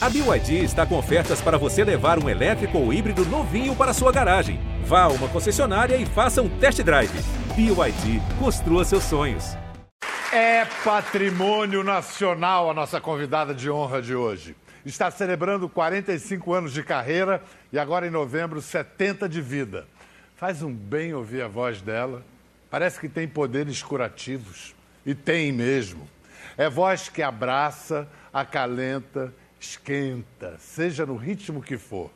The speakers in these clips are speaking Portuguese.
A BYD está com ofertas para você levar um elétrico ou híbrido novinho para sua garagem. Vá a uma concessionária e faça um test drive. BYD, construa seus sonhos. É patrimônio nacional a nossa convidada de honra de hoje. Está celebrando 45 anos de carreira e agora em novembro 70 de vida. Faz um bem ouvir a voz dela. Parece que tem poderes curativos. E tem mesmo. É voz que abraça, acalenta, esquenta, seja no ritmo que for.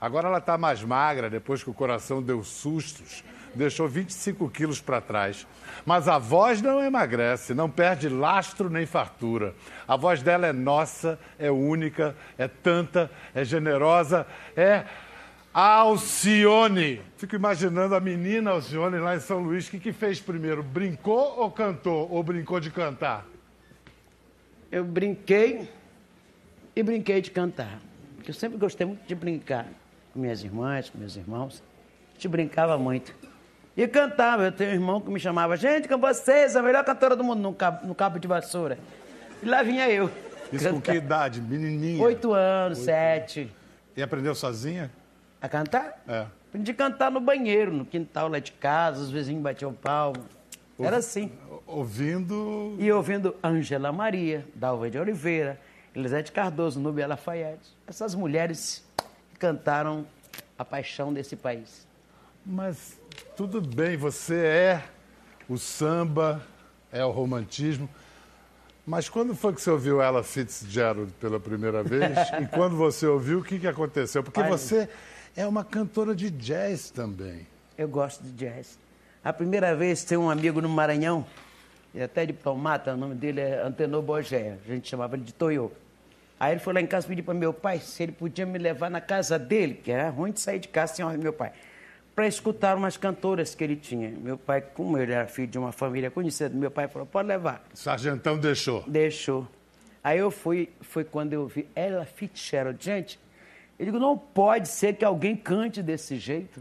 Agora ela está mais magra depois que o coração deu sustos, deixou 25 quilos para trás. Mas a voz não emagrece, não perde lastro nem fartura. A voz dela é nossa, é única, é tanta, é generosa, é Alcione. Fico imaginando a menina Alcione lá em São Luís. O que, que fez primeiro? Brincou ou cantou? Ou brincou de cantar? Eu brinquei e brinquei de cantar. Porque eu sempre gostei muito de brincar com minhas irmãs, com meus irmãos. A gente brincava muito. E cantava. Eu tenho um irmão que me chamava, gente, com vocês, a melhor cantora do mundo, no cabo, no cabo de vassoura. E lá vinha eu. Isso cantar. com que idade? Menininha? Oito anos, Oito sete. E aprendeu sozinha? A cantar? É. Aprendi a cantar no banheiro, no quintal lá de casa, os vizinhos batiam palma. Era assim. Ouvindo. E ouvindo Ângela Maria, Dalva de Oliveira, Elisete Cardoso, Nubia Lafayette. Essas mulheres cantaram a paixão desse país. Mas tudo bem, você é o samba, é o romantismo. Mas quando foi que você ouviu ela Fitzgerald pela primeira vez? e quando você ouviu, o que, que aconteceu? Porque você é uma cantora de jazz também. Eu gosto de jazz. A primeira vez tem um amigo no Maranhão, ele é até de Palmata, o nome dele é Antenor Bogé, a gente chamava ele de Toyo. Aí ele foi lá em casa pedir para meu pai se ele podia me levar na casa dele, que era ruim de sair de casa sem meu pai, para escutar umas cantoras que ele tinha. Meu pai, como ele era filho de uma família conhecida, meu pai falou, pode levar. Sargentão deixou? Deixou. Aí eu fui, foi quando eu vi ela Fitzgerald. Gente, eu digo, não pode ser que alguém cante desse jeito.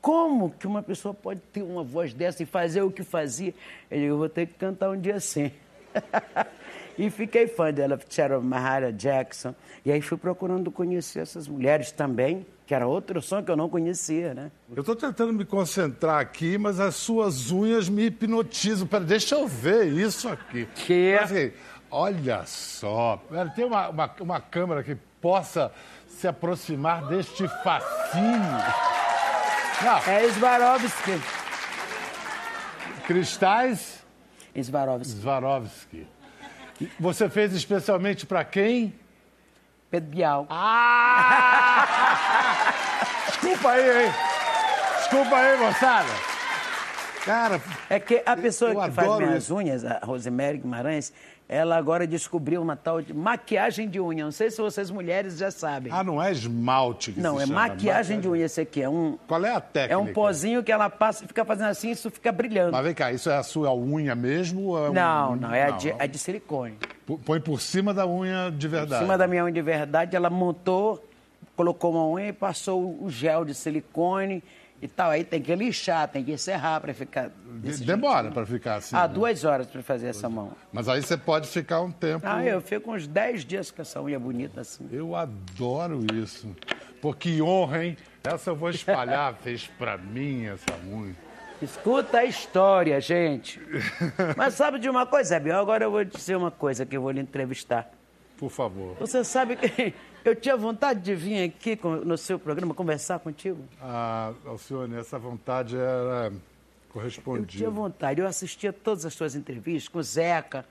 Como que uma pessoa pode ter uma voz dessa e fazer o que fazia? Eu digo, eu vou ter que cantar um dia assim. e fiquei fã dela, Sarah Mahara Jackson. E aí fui procurando conhecer essas mulheres também, que era outro som que eu não conhecia, né? Eu estou tentando me concentrar aqui, mas as suas unhas me hipnotizam. Pera, deixa eu ver isso aqui. Que? Assim, olha só. Pera, tem uma, uma, uma câmera que possa se aproximar deste facinho. Não. É Swarovski. Cristais? Swarovski. Swarovski. Você fez especialmente para quem? Pedro Bial. Ah! Desculpa aí, hein? Desculpa aí, moçada. Cara, é que a pessoa que faz minhas isso. unhas, a Rosemary Guimarães, ela agora descobriu uma tal de maquiagem de unha. Não sei se vocês mulheres já sabem. Ah, não é esmalte que Não, é chama. maquiagem de unha. Esse aqui é um... Qual é a técnica? É um pozinho que ela passa e fica fazendo assim, isso fica brilhando. Mas vem cá, isso é a sua unha mesmo? Ou é não, um... não, é, não, a de, é de silicone. Põe por cima da unha de verdade? Por cima da minha unha de verdade, ela montou, colocou uma unha e passou o gel de silicone e tal. Aí tem que lixar, tem que encerrar para ficar. Demora para ficar assim. Ah, né? duas horas para fazer essa mão. Mas aí você pode ficar um tempo. Ah, eu fico uns dez dias com essa unha bonita assim. Eu adoro isso. Pô, que honra, hein? Essa eu vou espalhar, fez para mim essa unha. Escuta a história, gente. Mas sabe de uma coisa, Biel? Agora eu vou dizer uma coisa que eu vou lhe entrevistar. Por favor. Você sabe que eu tinha vontade de vir aqui no seu programa conversar contigo? Ah, Alcione, essa vontade era correspondida. Eu tinha vontade. Eu assistia todas as suas entrevistas com o Zeca,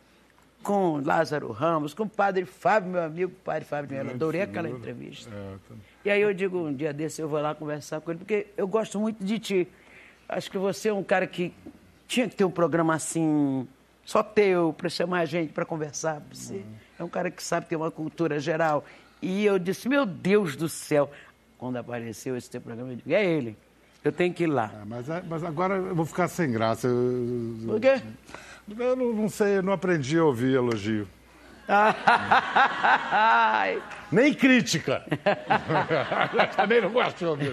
com Lázaro Ramos, com o padre Fábio, meu amigo, o padre Fábio Eu adorei aquela entrevista. É. E aí eu digo, um dia desse eu vou lá conversar com ele, porque eu gosto muito de ti. Acho que você é um cara que tinha que ter um programa assim, só teu, para chamar a gente para conversar. Você uhum. é um cara que sabe ter uma cultura geral. E eu disse, meu Deus do céu. Quando apareceu esse teu programa, eu digo, é ele. Eu tenho que ir lá. É, mas, mas, agora eu vou ficar sem graça. Eu, Por quê? Eu não, não sei, eu não aprendi a ouvir elogio. Nem crítica. Também não gosto de ouvir.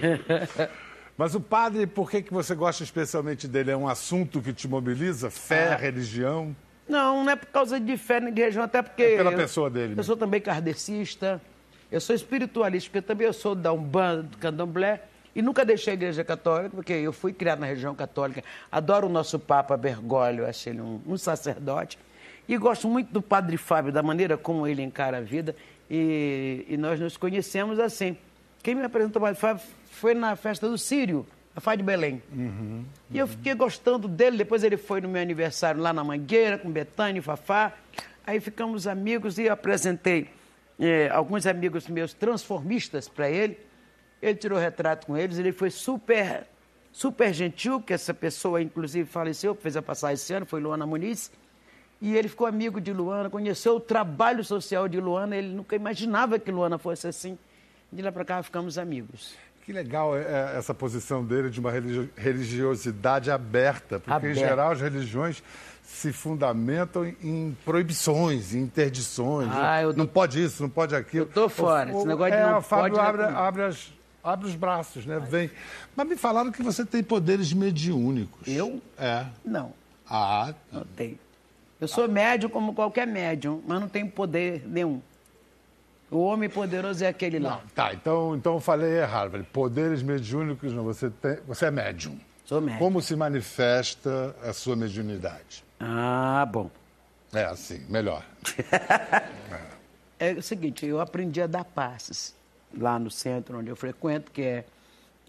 Mas o padre, por que, que você gosta especialmente dele? É um assunto que te mobiliza? Fé, ah. religião? Não, não é por causa de fé nem de religião, até porque. É pela eu, pessoa dele. Eu mesmo. sou também kardecista, eu sou espiritualista, porque também eu sou da Umbanda, do Candomblé, e nunca deixei a igreja católica, porque eu fui criado na religião católica. Adoro o nosso Papa Bergoglio, acho ele um, um sacerdote. E gosto muito do Padre Fábio, da maneira como ele encara a vida. E, e nós nos conhecemos assim. Quem me apresentou o Padre Fábio foi na festa do Sírio, a Fá de Belém. E eu fiquei gostando dele. Depois ele foi no meu aniversário lá na Mangueira, com Betânia e Fafá. Aí ficamos amigos e eu apresentei eh, alguns amigos meus transformistas para ele. Ele tirou retrato com eles, ele foi super, super gentil, que essa pessoa, inclusive, faleceu, fez a passagem esse ano, foi Luana Muniz. E ele ficou amigo de Luana, conheceu o trabalho social de Luana, ele nunca imaginava que Luana fosse assim. De lá para cá ficamos amigos. Que legal é, é, essa posição dele de uma religio- religiosidade aberta, porque em Aberta. geral as religiões se fundamentam em- proibições, em interdições. Ah, não tô- pode isso, não pode aquilo. Eu tô fora, esse negócio de é, não o Fábio pode, não é abre, abre, as- abre os braços, né? Vem. Mas me falaram que você tem poderes mediúnicos. Eu? É. Não, Ah, não tenho. Eu sou médium como qualquer médium, mas não tenho poder nenhum. O homem poderoso é aquele lá. tá. Então, então eu falei errado. Falei, poderes mediúnicos, não. Você, tem, você é médium. Sou médium. Como se manifesta a sua mediunidade? Ah, bom. É assim, melhor. É o seguinte, eu aprendi a dar passes lá no centro onde eu frequento, que é.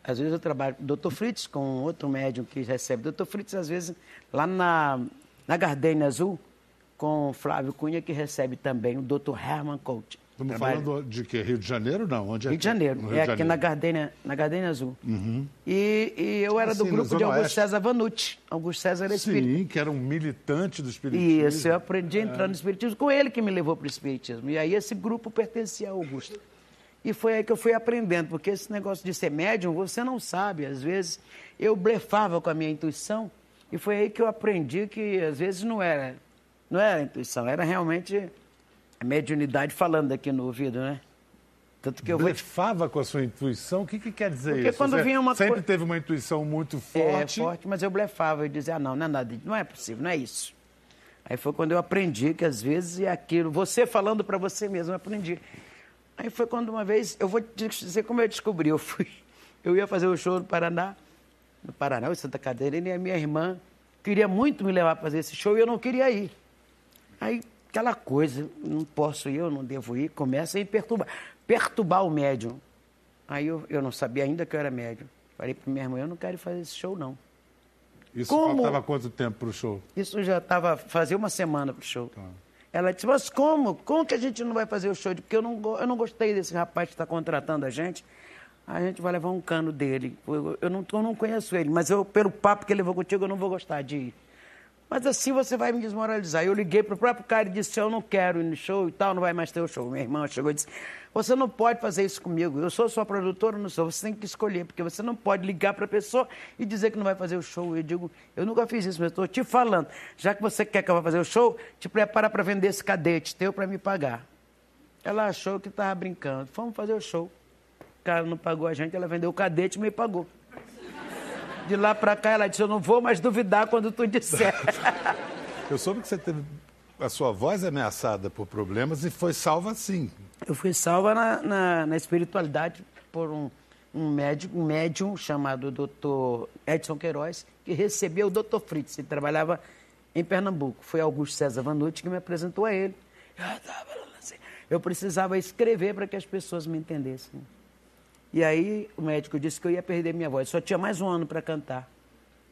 Às vezes eu trabalho com o Dr. Fritz, com outro médium que recebe. Dr. Fritz, às vezes, lá na, na Gardenia Azul, com o Flávio Cunha, que recebe também o Dr. Herman Coach. Estamos Trabalha- falando de que? Rio de Janeiro, não? Onde é Rio de que- Janeiro, no é Rio aqui na Janeiro. Gardenia, na Gardenia Azul. E, e eu era do sim, na grupo de Augusto Oeste. César Vanucci. Augusto César era espírita. Sim, que era um militante do espiritismo. Isso, eu aprendi a entrar no Espiritismo com ele que me levou para o Espiritismo. E aí esse grupo pertencia ao Augusto. E foi aí que eu fui aprendendo, porque esse negócio de ser médium, você não sabe. Às vezes eu blefava com a minha intuição e foi aí que eu aprendi que às vezes não era, não era intuição, era realmente a mediunidade falando aqui no ouvido, né? Tanto que eu vou Blefava com a sua intuição? O que, que quer dizer Porque isso? quando Você vinha uma sempre coi- teve uma intuição muito É, forte. forte, mas eu blefava, eu dizia, ah, não, não é nada, não é possível, não é isso. Aí foi quando eu aprendi que às vezes é aquilo, você falando para você mesmo, eu aprendi. Aí foi quando uma vez, eu vou te dizer como eu descobri, eu fui, eu ia fazer o show no Paraná, no Paraná, em Santa Catarina, e a minha irmã queria muito me levar para fazer esse show e eu não queria ir. Aí, aquela coisa, não posso ir, eu não devo ir, começa a perturbar, perturbar o médium. Aí eu, eu não sabia ainda que eu era médium. Falei para minha irmã, eu não quero ir fazer esse show, não. Isso Como? faltava quanto tempo para o show? Isso já estava fazia uma semana pro show. Ela disse, mas como? Como que a gente não vai fazer o show? Porque eu não, eu não gostei desse rapaz que está contratando a gente. A gente vai levar um cano dele. Eu, eu não, eu não conheço ele, mas eu, pelo papo que ele levou contigo, eu não vou gostar de ir. Mas assim você vai me desmoralizar. Eu liguei pro próprio cara e disse, eu não quero ir no show e tal, não vai mais ter o show. Minha irmã chegou e disse, você não pode fazer isso comigo. Eu sou sua produtora, não sou. Você tem que escolher, porque você não pode ligar para a pessoa e dizer que não vai fazer o show. Eu digo, eu nunca fiz isso, mas estou te falando. Já que você quer que eu vá fazer o show, te prepara para vender esse cadete teu para me pagar. Ela achou que estava brincando. Vamos fazer o show. O cara não pagou a gente, ela vendeu o cadete e me pagou. De lá para cá, ela disse, eu não vou mais duvidar quando tu disser. Eu soube que você teve a sua voz ameaçada por problemas e foi salva sim. Eu fui salva na, na, na espiritualidade por um, um, médico, um médium chamado Dr. Edson Queiroz, que recebeu o Dr. Fritz. Ele trabalhava em Pernambuco. Foi Augusto César Vanucci que me apresentou a ele. Eu precisava escrever para que as pessoas me entendessem. E aí o médico disse que eu ia perder minha voz. Só tinha mais um ano para cantar.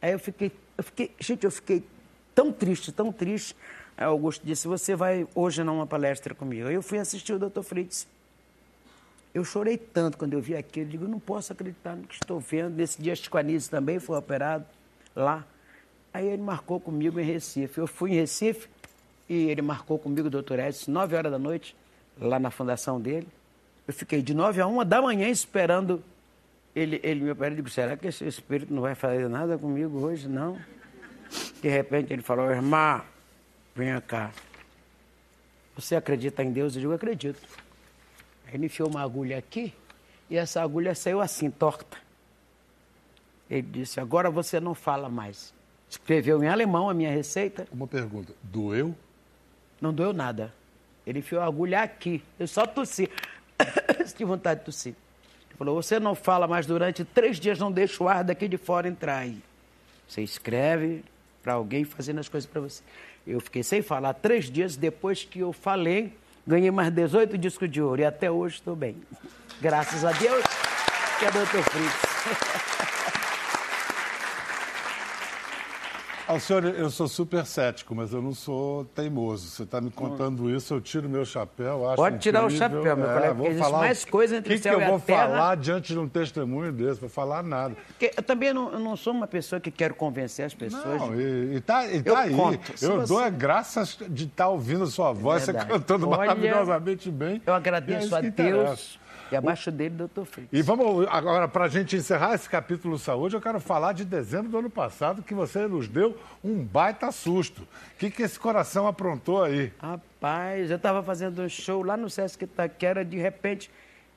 Aí eu fiquei, eu fiquei, gente, eu fiquei tão triste, tão triste. Aí Augusto disse, você vai hoje numa palestra comigo. Aí eu fui assistir o Dr. Fritz. Eu chorei tanto quando eu vi aquilo. Eu digo, não posso acreditar no que estou vendo. Nesse dia, Chico Anísio também foi operado lá. Aí ele marcou comigo em Recife. Eu fui em Recife e ele marcou comigo doutor Edson, 9 horas da noite, lá na fundação dele. Eu fiquei de 9 a 1 da manhã esperando ele, ele me operar. Eu digo, será que esse espírito não vai fazer nada comigo hoje? Não. De repente ele falou, irmã, venha cá. Você acredita em Deus? Eu digo, acredito. Ele enfiou uma agulha aqui e essa agulha saiu assim, torta. Ele disse, agora você não fala mais. Escreveu em alemão a minha receita. Uma pergunta. Doeu? Não doeu nada. Ele enfiou a agulha aqui. Eu só tossi. Tive vontade de tossir. Ele falou: Você não fala mais durante três dias, não deixa o ar daqui de fora entrar aí. Você escreve para alguém fazendo as coisas para você. Eu fiquei sem falar três dias. Depois que eu falei, ganhei mais 18 discos de ouro. E até hoje estou bem. Graças a Deus, que é Dr. Fritz. Alcione, eu sou super cético, mas eu não sou teimoso. Você está me contando isso, eu tiro meu chapéu. Acho Pode tirar o incrível. chapéu, meu É, colega, porque existe falar mais coisa entre que o céu que e eu a vou terra. falar diante de um testemunho desse? Vou falar nada. Porque eu também não, eu não sou uma pessoa que quero convencer as pessoas. Não, e, e tá, e Eu tá aí. conto. Eu você- dou a graças de estar ouvindo a sua voz, você Verdade. cantando Olha, maravilhosamente bem. Eu E é agradeço isso a que interessa. E abaixo dele, doutor Fritz. E vamos agora, para a gente encerrar esse capítulo saúde, eu quero falar de dezembro do ano passado, que você nos deu um baita susto. O que, que esse coração aprontou aí? Rapaz, eu estava fazendo um show lá no Sesc Itaquera, de repente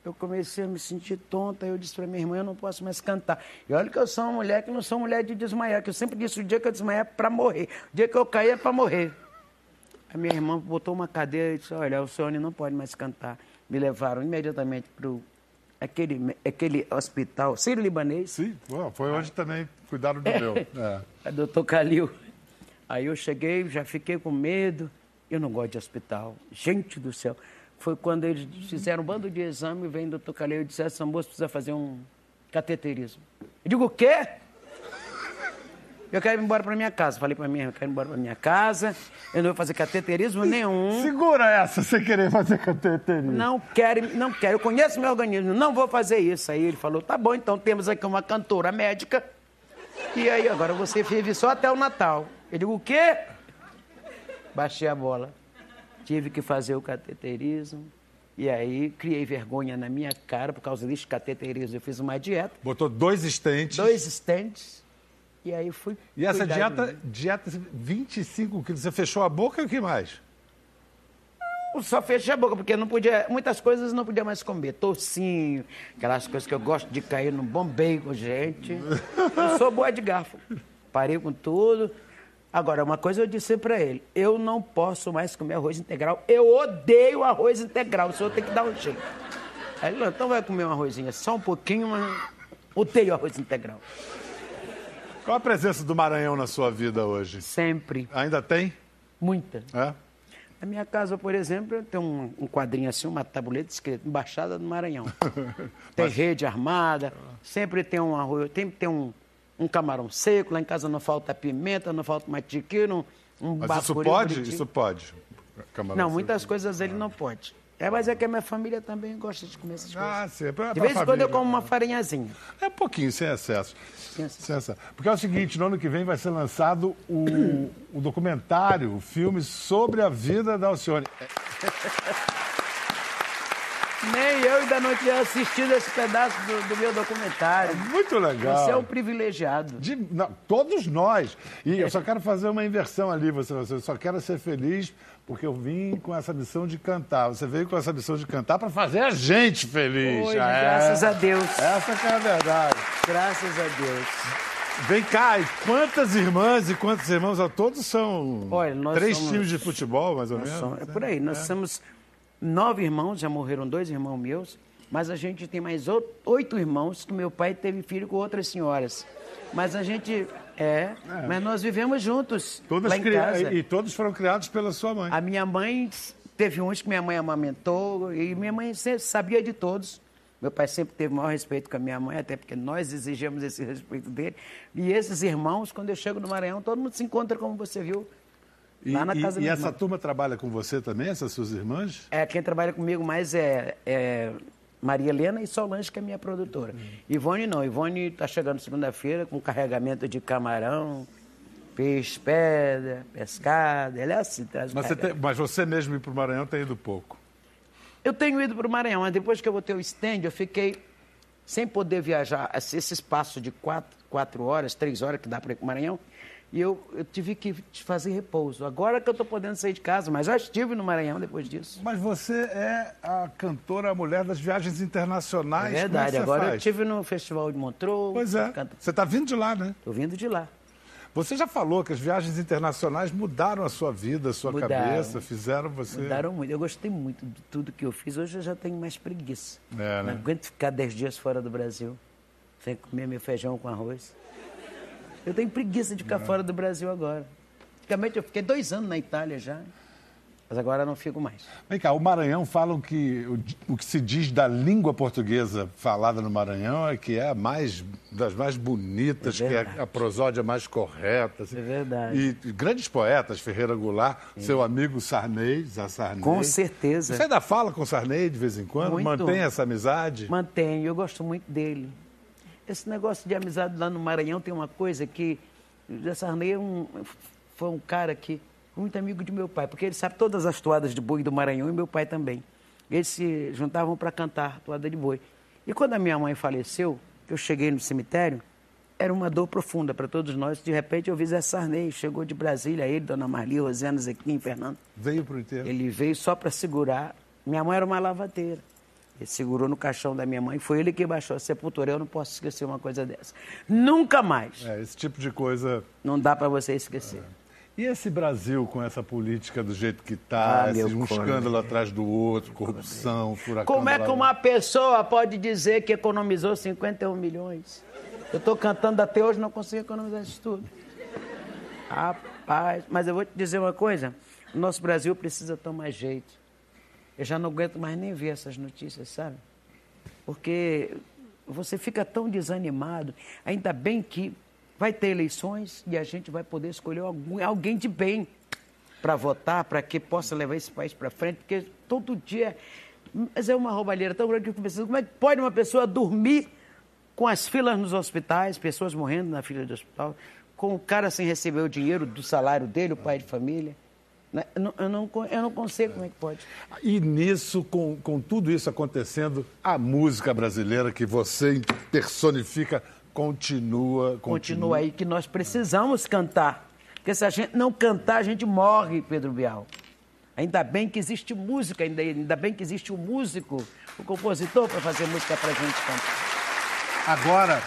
eu comecei a me sentir tonta. Eu disse para minha irmã, eu não posso mais cantar. E olha que eu sou uma mulher que não sou mulher de desmaiar, que eu sempre disse, o dia que eu desmaiar é para morrer. O dia que eu cair é para morrer. A minha irmã botou uma cadeira e disse, olha, o Sônia não pode mais cantar. Me levaram imediatamente para aquele, aquele hospital sírio-libanês. Sim, pô, foi onde também cuidaram do meu. É. a doutor Calil. Aí eu cheguei, já fiquei com medo. Eu não gosto de hospital. Gente do céu. Foi quando eles fizeram um bando de exame, vem o doutor Calil e disse, essa moça precisa fazer um cateterismo. Eu digo, o quê? Eu quero ir embora para minha casa. Falei para minha irmã, eu quero ir embora para minha casa. Eu não vou fazer cateterismo nenhum. Segura essa, você querer fazer cateterismo. Não quero, não quero. Eu conheço meu organismo, não vou fazer isso. Aí ele falou, tá bom, então temos aqui uma cantora médica. E aí, agora você vive só até o Natal. Eu digo, o quê? Baixei a bola. Tive que fazer o cateterismo. E aí, criei vergonha na minha cara por causa desse cateterismo. Eu fiz uma dieta, Botou dois estentes. dois estentes. E aí fui. E essa dieta, dieta 25 quilos, você fechou a boca e o que mais? Só fechei a boca, porque não podia, muitas coisas não podia mais comer. Tocinho, aquelas coisas que eu gosto de cair no bom bacon, gente. Eu sou boa de garfo. Parei com tudo. Agora, uma coisa eu disse pra ele: eu não posso mais comer arroz integral. Eu odeio arroz integral. O senhor tem que dar um jeito. Aí ele falou: então vai comer um arrozinho, só um pouquinho, mas odeio arroz integral. Qual a presença do Maranhão na sua vida hoje? Sempre. Ainda tem? Muita. É? Na minha casa, por exemplo, tem um, um quadrinho assim, uma tabuleta escrito Embaixada do Maranhão. Tem rede armada, sempre tem um arroz, sempre tem um, um camarão seco, lá em casa não falta pimenta, não falta matiquino, um Mas isso pode? bonitinho. Isso pode. Camarão Não, seco. muitas coisas ele não pode. É, mas é que a minha família também gosta de comer essas coisas. Ah, sim. É pra, de vez em quando eu como uma farinhazinha. É um pouquinho, sem excesso. Sem excesso. Sem excesso. Porque é o seguinte, no ano que vem vai ser lançado o, o documentário, o filme sobre a vida da Alcione. Nem eu ainda não tinha assistido esse pedaço do, do meu documentário. Muito legal. Você é um privilegiado. De- não, todos nós. E eu só quero fazer uma inversão ali, você, você só quero ser feliz porque eu vim com essa missão de cantar. Você veio com essa missão de cantar para fazer a gente feliz. Hoje, É. graças a Deus. Essa que é a verdade. Graças a Deus. Vem cá, e quantas irmãs e quantos irmãos? Todos são Olha, nós três somos- times de futebol, mais ou menos. somos- é por aí. Nós somos nove irmãos, já morreram dois irmãos meus, mas a gente tem mais oito irmãos que meu pai teve filho com outras senhoras. Mas a gente. É, mas nós vivemos juntos. Em cri- casa. E todos foram criados pela sua mãe. A minha mãe, teve uns que minha mãe amamentou, e minha mãe sabia de todos. Meu pai sempre teve o maior respeito com a minha mãe, até porque nós exigimos esse respeito dele. E esses irmãos, quando eu chego no Maranhão, todo mundo se encontra, como você viu, E, lá na e- casa e minha essa irmã. turma trabalha com você também, essas suas irmãs? É, quem trabalha comigo mais é, é Maria Helena e Solange, que é minha produtora. Ivone não, Ivone está chegando segunda-feira com carregamento de camarão, peixe, pedra, pescado, ela é assim, traz Mas você, tem- mas você mesmo ir para o Maranhão tem ido pouco. Eu tenho ido para o Maranhão, mas depois que eu botei o stand, eu fiquei sem poder viajar esse esse espaço de quatro, quatro horas, três horas que dá para ir para o Maranhão. E eu, eu tive que fazer repouso. Agora que eu estou podendo sair de casa, mas já estive no Maranhão depois disso. Mas você é a cantora, a mulher das viagens É internacionais. verdade. Como é que você Agora eu faz? estive no Festival de Montreux. Pois é. Canta- Você está vindo de lá, né? Tô vindo de lá. Você já falou que as viagens internacionais mudaram a sua vida, a sua Mudaram. cabeça, fizeram você. Mudaram muito. Eu gostei muito de tudo que eu fiz. Hoje eu já tenho mais preguiça. É, né? Não aguento ficar dez dias fora do Brasil sem comer meu feijão com arroz. Eu tenho preguiça de ficar fora do Brasil agora. Antigamente eu fiquei dois anos na Itália já. Mas agora não fico mais. Vem cá, o Maranhão falam que o, o que se diz da língua portuguesa falada no Maranhão é que é a mais das mais bonitas, É que é a prosódia mais correta. assim. É verdade. E grandes poetas, Ferreira Goulart, seu amigo Sarney, Zé Sarney. Com certeza. Você ainda fala com o Sarney de vez em quando? Muito. Mantém essa amizade? Mantenho, eu gosto muito dele. Esse negócio de amizade lá no Maranhão tem uma coisa que o Zé Sarney é um- foi um cara que muito amigo de meu pai, porque ele sabe todas as toadas de boi do Maranhão e meu pai também. Eles se juntavam para cantar toada de boi. E quando a minha mãe faleceu, que eu cheguei no cemitério, era uma dor profunda para todos nós. De repente eu vi Zé Sarney, chegou de Brasília, ele, Dona Marli, Rosana, Zequim, Fernando. Veio para o inteiro. Ele veio só para segurar. Minha mãe era uma lavadeira. Ele segurou no caixão da minha mãe. Foi ele que baixou a sepultura. Eu não posso esquecer uma coisa dessa. Nunca mais. É, esse tipo de coisa. Não dá para você esquecer. E esse Brasil com essa política do jeito que está, Ah, um escândalo atrás do outro, corrupção, furacão. Como é que uma pessoa pode dizer que economizou 51 milhões? Eu estou cantando até hoje não consigo economizar isso tudo. Rapaz, mas eu vou te dizer uma coisa: o nosso Brasil precisa tomar jeito. Eu já não aguento mais nem ver essas notícias, sabe? Porque você fica tão desanimado. Ainda bem que vai ter eleições e a gente vai poder escolher algum- alguém de bem para votar, para que possa levar esse país para frente, porque todo dia. Mas é uma roubalheira tão grande que eu pensando, como é que pode uma pessoa dormir com as filas nos hospitais, pessoas morrendo na fila de hospital, com o cara sem receber o dinheiro do salário dele, o pai de família? Né? Eu não, eu não, consigo como é que pode. E nisso, com, com tudo isso acontecendo, a música brasileira que você personifica continua, Continua aí que nós precisamos cantar. Porque se a gente não cantar, a gente morre, Pedro Bial. Ainda bem que existe música, ainda, ainda bem que existe o músico, o compositor para fazer música para a gente cantar. Agora,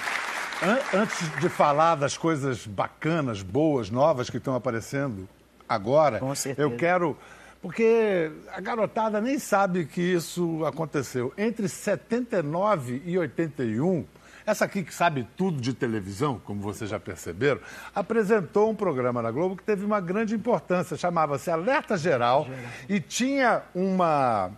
an- antes de falar das coisas bacanas, boas, novas que estão aparecendo agora, Com certeza. eu quero. Porque a garotada nem sabe que isso aconteceu. Entre 79 e 81, essa aqui que sabe tudo de televisão, como vocês já perceberam, apresentou um programa na Globo que teve uma grande importância, chamava-se Alerta Geral, e tinha uma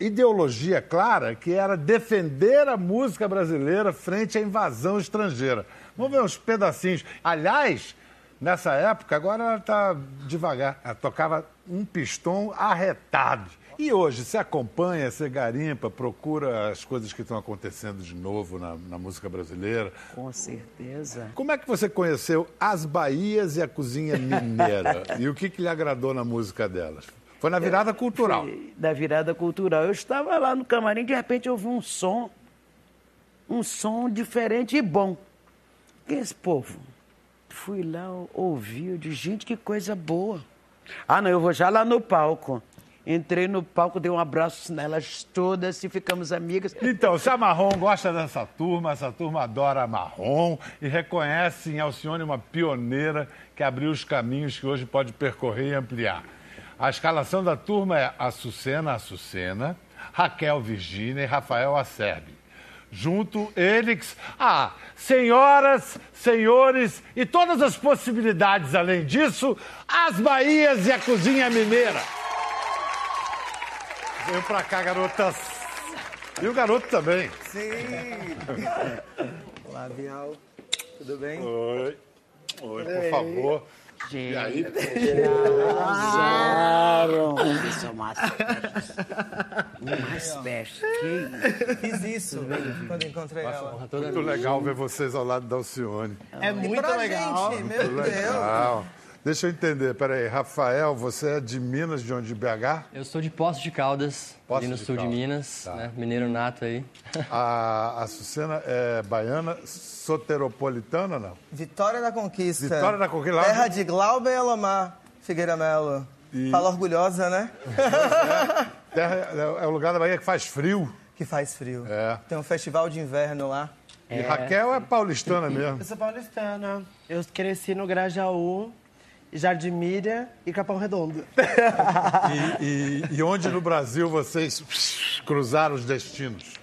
ideologia clara que era defender a música brasileira frente à invasão estrangeira. Vamos ver uns pedacinhos. Aliás, nessa época, agora ela está devagar. Ela tocava um pistão arretado. E hoje, você acompanha, você garimpa, procura as coisas que estão acontecendo de novo na, na música brasileira. Com certeza. Como é que você conheceu as Bahias e a cozinha mineira? e o que, que lhe agradou na música delas? Foi na virada cultural. Da virada cultural. Eu estava lá no camarim, de repente eu ouvi um som, um som diferente e bom. Quem é esse povo? Fui lá, ouvi, eu disse, gente, que coisa boa. Ah, não, eu vou já lá no palco. Entrei no palco, dei um abraço nelas todas e ficamos amigas. Então, se a Marrom gosta dessa turma, essa turma adora a Marrom e reconhece em Alcione uma pioneira que abriu os caminhos que hoje pode percorrer e ampliar. A escalação da turma é Açucena Açucena, Raquel Virgínia e Rafael Acerbi. Junto, eles, ah, senhoras, senhores e todas as possibilidades além disso, as Bahias e a Cozinha Mineira. Venham pra cá, garotas. E o garoto também. Sim! Olá, Bial. Tudo bem? Oi. Oi, por favor. E aí? Zero. Isso é uma festa. Mais. Que Fiz isso quando encontrei ela. Muito legal ver vocês ao lado da Alcione. É muito legal. gente, meu Deus. Legal. Deixa eu entender, peraí. Rafael, você é de Minas, de onde? De BH? Eu sou de Poços de Caldas, Poços ali no de sul de Caldas. Minas, Tá. né? Mineiro nato aí. A Açucena é baiana, soteropolitana, não? Vitória da Conquista. Vitória da Conquista, Terra de- de Glauber e Alomar Figueira Melo. E- Fala orgulhosa, né? Terra, é o lugar da Bahia que faz frio. Que faz frio. É. Tem um festival de inverno lá. E Raquel é paulistana mesmo. Eu sou paulistana. Eu cresci no Grajaú, Jardim Miriam e Capão Redondo. E, e- e onde no Brasil vocês cruzaram os destinos?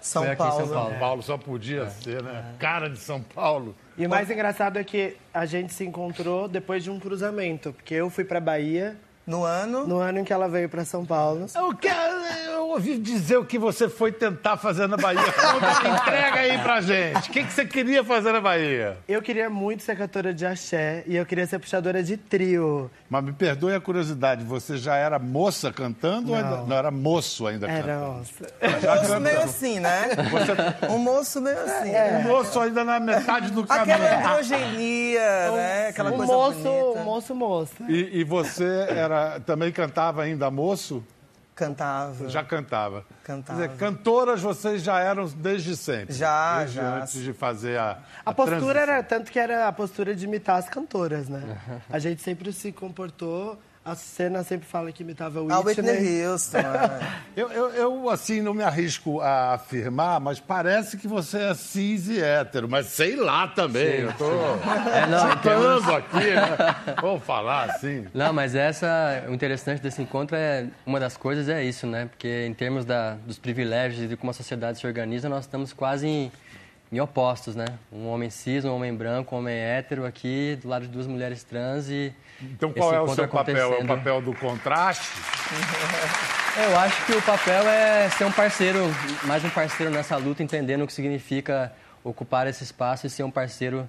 São Foi aqui em Paulo. São Paulo. Paulo só podia ser, né? Cara de São Paulo. E o mais engraçado é que a gente se encontrou depois de um cruzamento, porque eu fui pra Bahia No ano. no ano em que ela veio pra São Paulo. Quero, eu ouvi dizer o que você foi tentar fazer na Bahia. Entrega aí pra gente. O que, que você queria fazer na Bahia? Eu queria muito ser cantora de axé e eu queria ser puxadora de trio. Mas me perdoe a curiosidade, você já era moça cantando ou ainda, não era moço ainda Era, cantando? nossa. Um moço meio assim, né? Um moço meio assim. Um moço ainda na metade do Aquela caminho. androgenia, né? Aquela Um coisa moço, bonita. moço, moça. E, e você era, também cantava ainda moço? Cantava. Já cantava. Cantava. Quer dizer, cantoras vocês já eram desde sempre. Já, desde já. antes de fazer a. A postura transição. era tanto que era a postura de imitar as cantoras, né? A gente sempre se comportou. A cena sempre fala que imitava o A Whitney. Houston. é. Eu, eu, eu, assim, não me arrisco a afirmar, mas parece que você é cis e hétero, mas sei lá também. eu tô É, não, em termos- chutando aqui, né? Vamos falar assim. Não, mas essa, o interessante desse encontro é, uma das coisas é isso, né? Porque em termos da, dos privilégios e de como a sociedade se organiza, nós estamos quase em, em opostos, né? Um homem cis, um homem branco, um homem hétero aqui, do lado de duas mulheres trans e... Então qual esse é o seu papel? É o papel do contraste? Eu acho que o papel é ser um parceiro, mais um parceiro nessa luta, entendendo o que significa ocupar esse espaço e ser um parceiro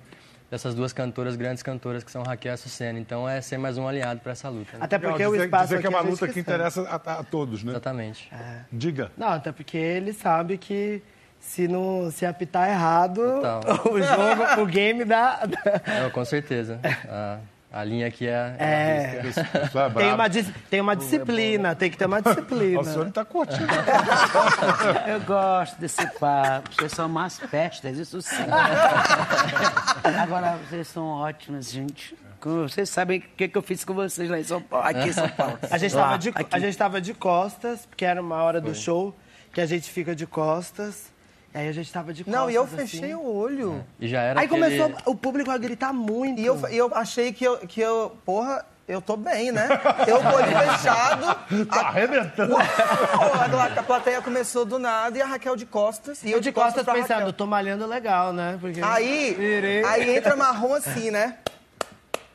dessas duas cantoras, grandes cantoras, que são Raquel e Açucena. Então é ser mais um aliado para essa luta. né? Até porque Não, o dizer, espaço dizer que é uma luta que interessa a, a todos, né? Exatamente. Diga. Não, até porque ele sabe que se não se apitar errado, Total. o jogo, o game dá. Não, com certeza. A, a linha aqui é... É. Isso é Tem uma, tem uma disciplina, tem que ter uma O disciplina. senhor está curtindo. Eu gosto desse papo. Vocês são mais festas, isso sim. Agora, vocês são ótimas, gente. Vocês sabem o que, que eu fiz com vocês lá em São Paulo, aqui em São Paulo. A gente, Lá, tava de, aqui. a gente tava de costas, porque era uma hora do show que a gente fica de costas. E aí a gente tava de costas. Não, e eu assim. fechei o olho. E já era Aí aquele- começou o público a gritar muito. E eu, e eu achei que eu, que eu. Porra, eu tô bem, né? Eu com o olho fechado. Tá arrebentando. A, a plateia começou do nada e a Raquel de costas. E eu de costas pra pensando, Raquel. tô malhando legal, né? Porque... Aí, aí entra marrom assim, né?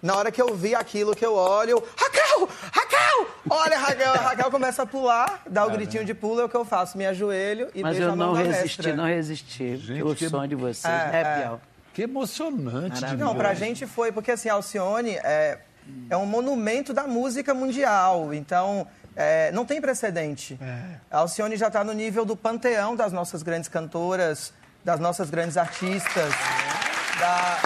Na hora que eu vi aquilo que eu olho, eu, Raquel! Raquel! Olha, Raquel, a Raquel começa a pular, dá o gritinho de pulo, é o que eu faço, me ajoelho e Mas beijo eu a mão não da resisti, mestra. não resisti. Gente, porque que- o sonho de vocês É, é, é. Biel. Que emocionante. de Não, pra gente foi, porque assim, a Alcione é, é um monumento da música mundial, então é, não tem precedente. A Alcione já está no nível do panteão das nossas grandes cantoras, das nossas grandes artistas. Da...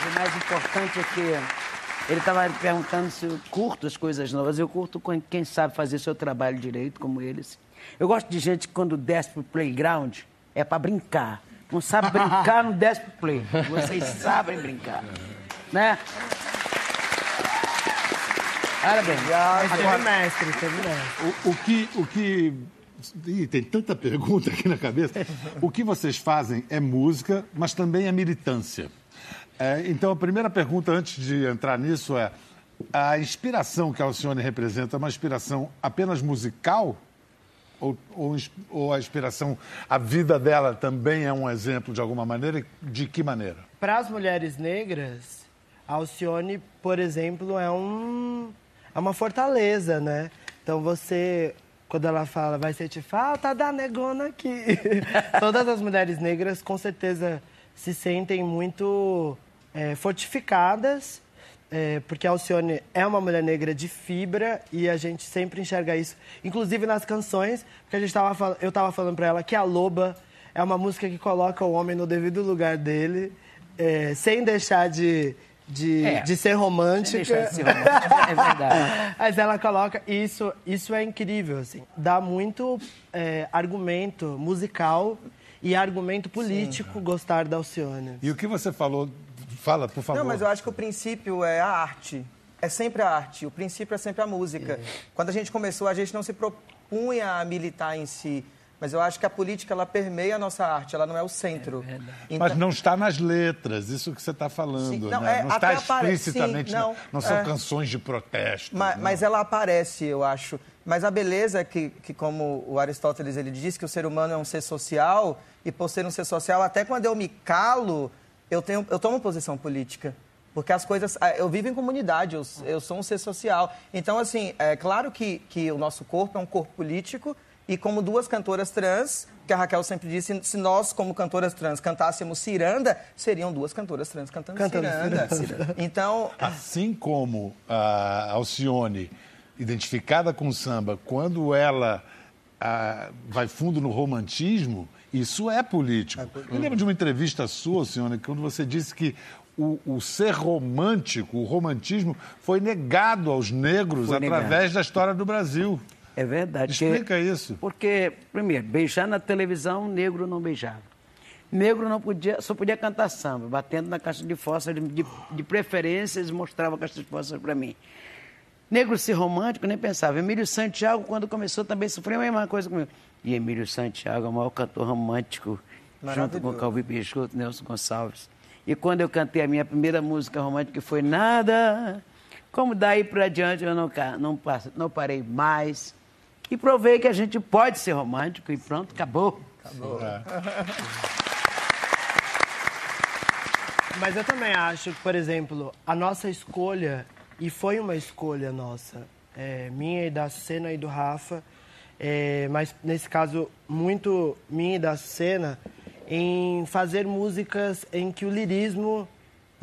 Mas o mais importante é que ele estava perguntando se eu curto as coisas novas. Eu curto com quem sabe fazer seu trabalho direito, como eles. Eu gosto de gente que quando desce pro playground é para brincar. Não sabe brincar, não desce pro play. Vocês sabem brincar. Né? Olha bem. Mas teve mestre, teve mestre. O, o que. O que... Ih, tem tanta pergunta aqui na cabeça. O que vocês fazem é música, mas também é militância. É, então, a primeira pergunta, antes de entrar nisso, é: a inspiração que a Alcione representa é uma inspiração apenas musical? Ou, ou, ou a inspiração, a vida dela também é um exemplo de alguma maneira? De que maneira? Para as mulheres negras, a Alcione, por exemplo, é, um, é uma fortaleza, né? Então você, quando ela fala, vai sentir falta da negona aqui. Todas as mulheres negras, com certeza, se sentem muito é, fortificadas, é, porque a Alcione é uma mulher negra de fibra e a gente sempre enxerga isso, inclusive nas canções, porque a gente tava, eu estava falando para ela que a Loba é uma música que coloca o homem no devido lugar dele, é, sem deixar de, de, É. de ser romântica. De ser romântico, é verdade. Mas ela coloca isso, isso é incrível, assim. Dá muito é, argumento musical e argumento político gostar da Alcione. E o que você falou? Fala, por favor. Não, mas eu acho que o princípio é a arte. É sempre a arte. O princípio é sempre a música. Quando a gente começou, a gente não se pro- propunha a militar em si. Mas eu acho que a política ela permeia a nossa arte, ela não é o centro. É então, Mas não está nas letras, isso que você está falando. Sim, não, né? é, não está explicitamente. Sim, não, não, são é, canções de protesto. Mas, mas, ela aparece, eu acho. Mas a beleza é que, que, como o Aristóteles ele diz, que o ser humano é um ser social, e por ser um ser social, até quando eu me calo, eu, tenho, eu tomo posição política. Porque as coisas. Ah, eu vivo em comunidade, eu, eu sou um ser social. Então, assim, é claro que, que o nosso corpo é um corpo político, e como duas cantoras trans, que a Raquel sempre disse, se nós, como cantoras trans, cantássemos ciranda, seriam duas cantoras trans cantando, cantando ciranda. ciranda. Então. Assim como a Alcione, identificada com o samba, quando ela a, vai fundo no romantismo, isso é político. É político. Eu lembro de uma entrevista sua, Alcione, quando você disse que o, o, ser romântico, o romantismo, foi negado aos negros foi através negado. da história do Brasil. É verdade. Explica que, isso. Porque, primeiro, beijar na televisão, negro não beijava. Negro não podia, só podia cantar samba, batendo na caixa de fósforo, de, de preferência, eles mostravam a caixa de fósforo para mim. Negro ser romântico, nem pensava. Emílio Santiago, quando começou, também sofreu a mesma coisa comigo. E Emílio Santiago é o maior cantor romântico, junto com Calvi Peixoto, Nelson Gonçalves. E quando eu cantei a minha primeira música romântica, que foi Nada, como daí para diante eu não, não, não parei mais. E provei que a gente pode ser romântico e pronto, acabou. Acabou. É. Mas eu também acho que, por exemplo, a nossa escolha, e foi uma escolha nossa, é, minha e da Cena e do Rafa, é, mas nesse caso, muito minha e da Cena, em fazer músicas em que o lirismo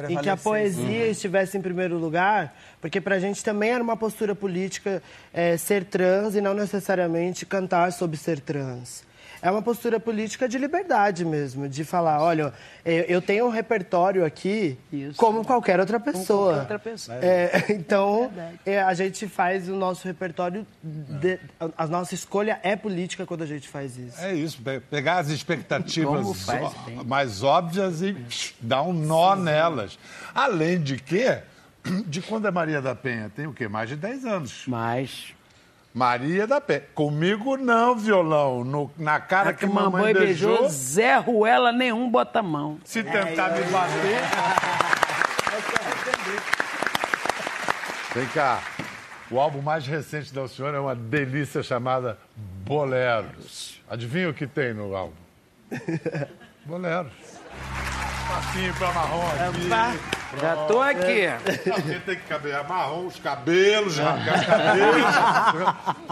e que a poesia uhum. estivesse em primeiro lugar, porque para a gente também era uma postura política é, ser trans e não necessariamente cantar sobre ser trans é uma postura política de liberdade mesmo, de falar, olha, eu tenho um repertório aqui Isso. como qualquer outra pessoa. Como qualquer outra pessoa. É, então, é, a gente faz o nosso repertório, de, a, a, nossa escolha é política quando a gente faz isso. É isso, pegar as expectativas mais óbvias e dar um nó nelas. Além de que, de quando é Maria da Penha? Tem o quê? Mais de 10 anos. Mais. Maria da Pé. Comigo não, violão. No, na cara que, que mamãe, beijou, beijou. Zé Ruela nenhum bota a mão. Se tentar me bater. Vem cá. O álbum mais recente da Alcione é uma delícia chamada Boleros. Adivinha o que tem no álbum? Boleros. Passinho pra marrom aqui. Já tô aqui. Porque tem que caber marrom, os cabelos, rasgar os cabelos.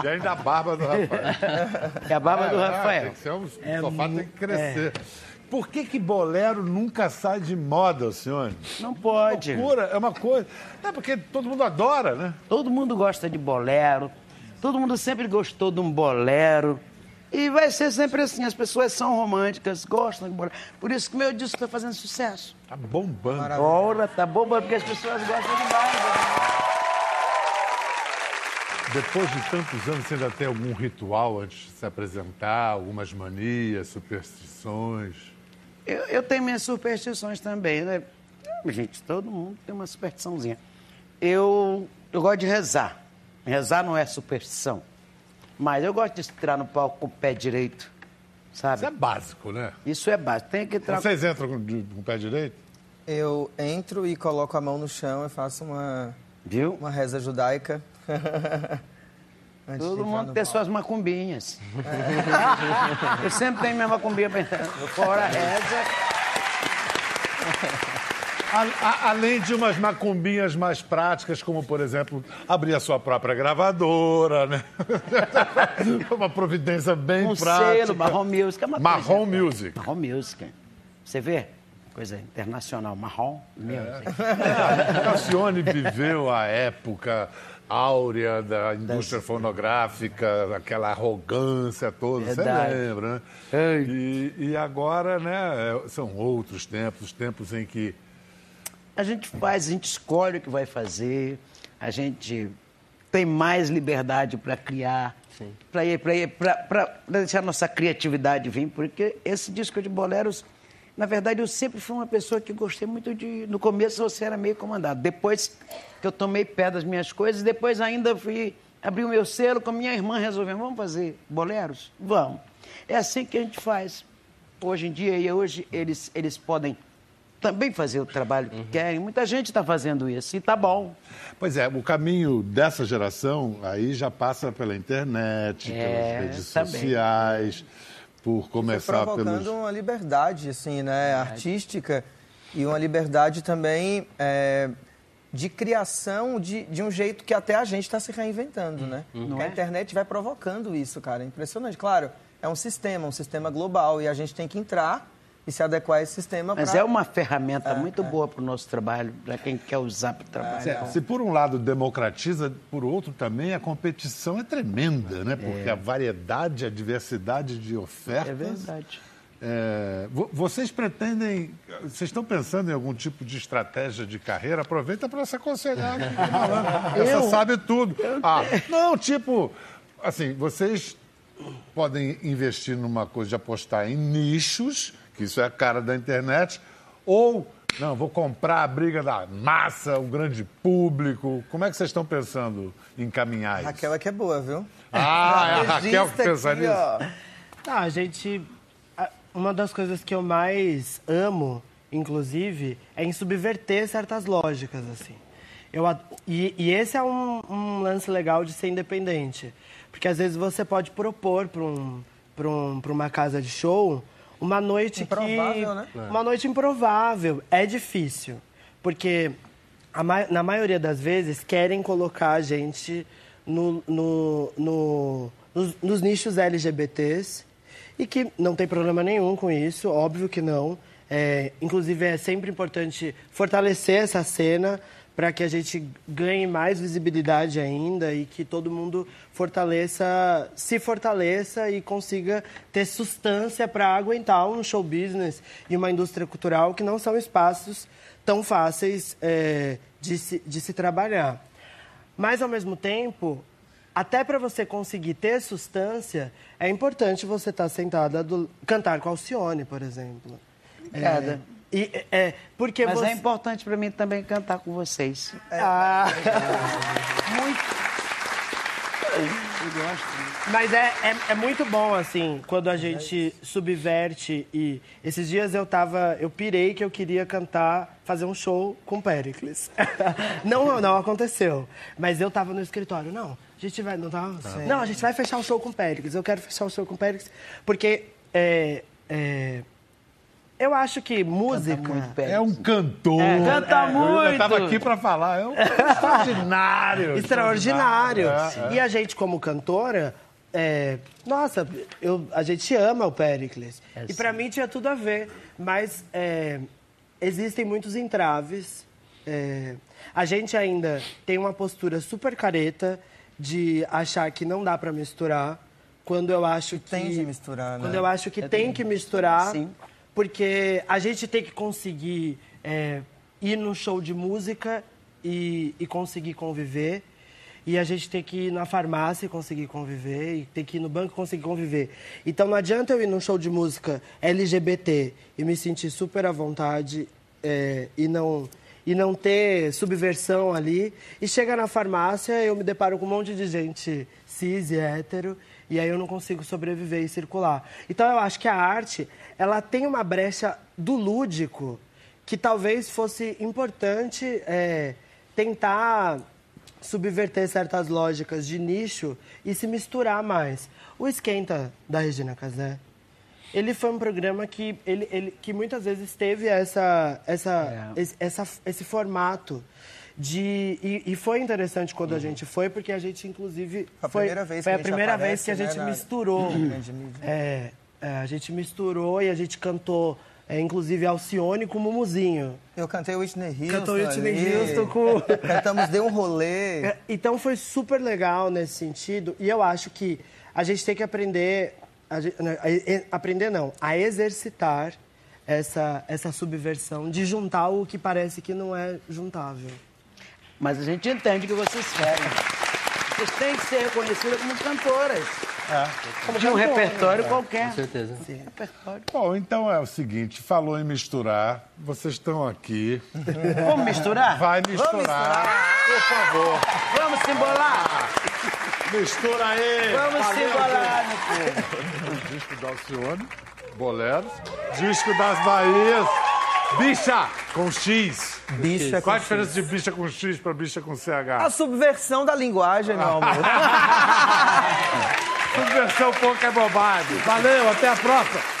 e ainda a barba do Rafael. E a barba é, do Rafael. Tem que ser um, é, sofá tem que crescer. É. Por que, que bolero nunca sai de moda, senhor? Não pode. É loucura, é uma coisa. É porque todo mundo adora, né? Todo mundo gosta de bolero. Todo mundo sempre gostou de um bolero. E vai ser sempre assim, as pessoas são românticas, gostam de bolero. Por isso que meu disco está fazendo sucesso. Tá bombando. Ora, tá bombando, porque as pessoas gostam demais. Né? Depois de tantos anos, você ainda tem algum ritual antes de se apresentar? Algumas manias, superstições? Eu, eu tenho minhas superstições também, né? Gente, todo mundo tem uma superstiçãozinha. Eu, eu gosto de rezar. Rezar não é superstição. Mas eu gosto de entrar no palco com o pé direito, sabe? Isso é básico, né? Isso é básico. Tem que entrar... Vocês entram com, com o pé direito? Eu entro e coloco a mão no chão e faço uma, Viu? uma reza judaica. Todo mundo tem suas macumbinhas. É. eu sempre tenho minha macumbinha fora a reza. A, a, além de umas macumbinhas mais práticas, como, por exemplo, abrir a sua própria gravadora, né? uma providência bem um prática. Selo, Marrom Music. É Marrom coisa, Music. Marrom Music. Você vê? Coisa internacional. Marrom Music. É. Alcione viveu a época áurea da indústria fonográfica, aquela arrogância toda, você lembra, né? E, e, agora, né, são outros tempos, tempos em que a gente faz, a gente escolhe o que vai fazer, a gente tem mais liberdade para criar, para deixar nossa criatividade vir, porque esse disco de boleros, na verdade, eu sempre fui uma pessoa que gostei muito de. No começo você era meio comandado, depois que eu tomei pé das minhas coisas, depois ainda fui abri o meu selo com a minha irmã, resolvemos, vamos fazer boleros? Vamos. É assim que a gente faz. Hoje em dia, e hoje eles, eles podem também fazer o trabalho que querem. Muita gente está fazendo isso e tá bom. Pois é, o caminho dessa geração aí já passa pela internet, É, pelas redes também. sociais, por começar provocando pelos... uma liberdade, assim, né, artística e uma liberdade também é, de criação de, de um jeito que até a gente está se reinventando, né? Não a é? internet vai provocando isso, cara, é impressionante. Claro, é um sistema, um sistema global e a gente tem que entrar e se adequar a esse sistema Mas pra- é uma ferramenta muito boa para o nosso trabalho, para quem quer usar para o trabalho. É, Se por um lado democratiza, por outro também a competição é tremenda, né? Porque a variedade, a diversidade de ofertas. É verdade. É, vo- vocês pretendem, vocês estão pensando em algum tipo de estratégia de carreira? Aproveita para se aconselhar. né? Essa sabe tudo. Ah, não, tipo, assim, vocês podem investir numa coisa de apostar em nichos, que isso é a cara da internet, ou não, vou comprar a briga da massa, o grande público. Como é que vocês estão pensando em caminhar isso? Raquel é que é boa, viu? Ah, é a Raquel que pensa aqui, nisso. ó. Ah, a gente. Uma das coisas que eu mais amo, inclusive, é em subverter certas lógicas, assim. Eu, e, e esse é um, um lance legal de ser independente. Porque às vezes você pode propor para um, pra um, pra uma casa de show uma noite Improvável, que. né? Uma noite improvável. É difícil. Porque a ma- na maioria das vezes querem colocar a gente no, no, no- nos, nos nichos LGBTs e que não tem problema nenhum com isso, óbvio que não. É, inclusive é sempre importante fortalecer essa cena para que a gente ganhe mais visibilidade ainda e que todo mundo fortaleça, se fortaleça e consiga ter substância para aguentar um show business e uma indústria cultural que não são espaços tão fáceis é, de, se, de se trabalhar. Mas, ao mesmo tempo, até para você conseguir ter substância, é importante você estar sentada, do, cantar com Alcione, por exemplo. Obrigada. É, e, é, porque Mas você... é importante para mim também cantar com vocês. Ah, Muito. Eu gosto. Mas é, é, é muito bom, assim, quando a gente subverte e... Esses dias eu tava... Eu pirei que eu queria cantar, fazer um show com Pericles. não, não aconteceu. Mas eu tava no escritório. Não, a gente vai... Não, tá, não, a gente vai fechar o show com Pericles. Eu quero fechar o show com Pericles. Porque... É, é, eu acho que música... É um cantor. É, canta Eu muito. estava aqui para falar. É um extraordinário. extraordinário. É, é. E a gente, como cantora, é, nossa, eu, a gente ama o Pericles. É e pra mim tinha tudo a ver. Mas é, existem muitos entraves. é, a gente ainda tem uma postura super careta de achar que não dá pra misturar. Quando eu acho que. tem de misturar, né? Quando eu acho que tem que misturar. Sim. Porque a gente tem que conseguir é, ir num show de música e, e conseguir conviver. E a gente tem que ir na farmácia e conseguir conviver. E tem que ir no banco e conseguir conviver. Então não adianta eu ir num show de música LGBT e me sentir super à vontade é, e não e não ter subversão ali. E chega na farmácia, eu me deparo com um monte de gente cis e hétero, e aí eu não consigo sobreviver e circular. Então eu acho que a arte, ela tem uma brecha do lúdico que talvez fosse importante é, tentar subverter certas lógicas de nicho e se misturar mais. O Esquenta, da Regina Casé, ele foi um programa que, ele, ele, que muitas vezes teve essa, essa, É. esse, essa, esse formato de... E, e foi interessante quando a gente foi, porque a gente, inclusive... Foi a primeira vez foi que a a gente primeira vez que a aparece, gente né, na misturou. mídia. É, é, a gente misturou e a gente cantou, é, inclusive, Alcione com Mumuzinho. Eu cantei Whitney Houston Cantou Whitney. Houston com- Cantamos Deu um Rolê. É, Então foi super legal nesse sentido e eu acho que a gente tem que aprender, a né, a- aprender não, a exercitar essa, essa subversão de juntar o que parece que não é juntável. Mas a gente entende o que vocês querem. Vocês têm que ser reconhecidas como cantoras. de um repertório qualquer. Com certeza. Repertório. Bom, então é o seguinte, falou em misturar, vocês estão aqui, Vamos misturar? vai misturar, por favor. Vamos se embolar? Mistura aí. Vamos se Valeu, embolar no gente. Disco da Alcione, Bolero. Disco das Bahias, Bicha com X. Bicha Qual a diferença de bicha com X para bicha com CH? A subversão da linguagem, meu amor. Subversão pouco é bobagem. Valeu, até a próxima.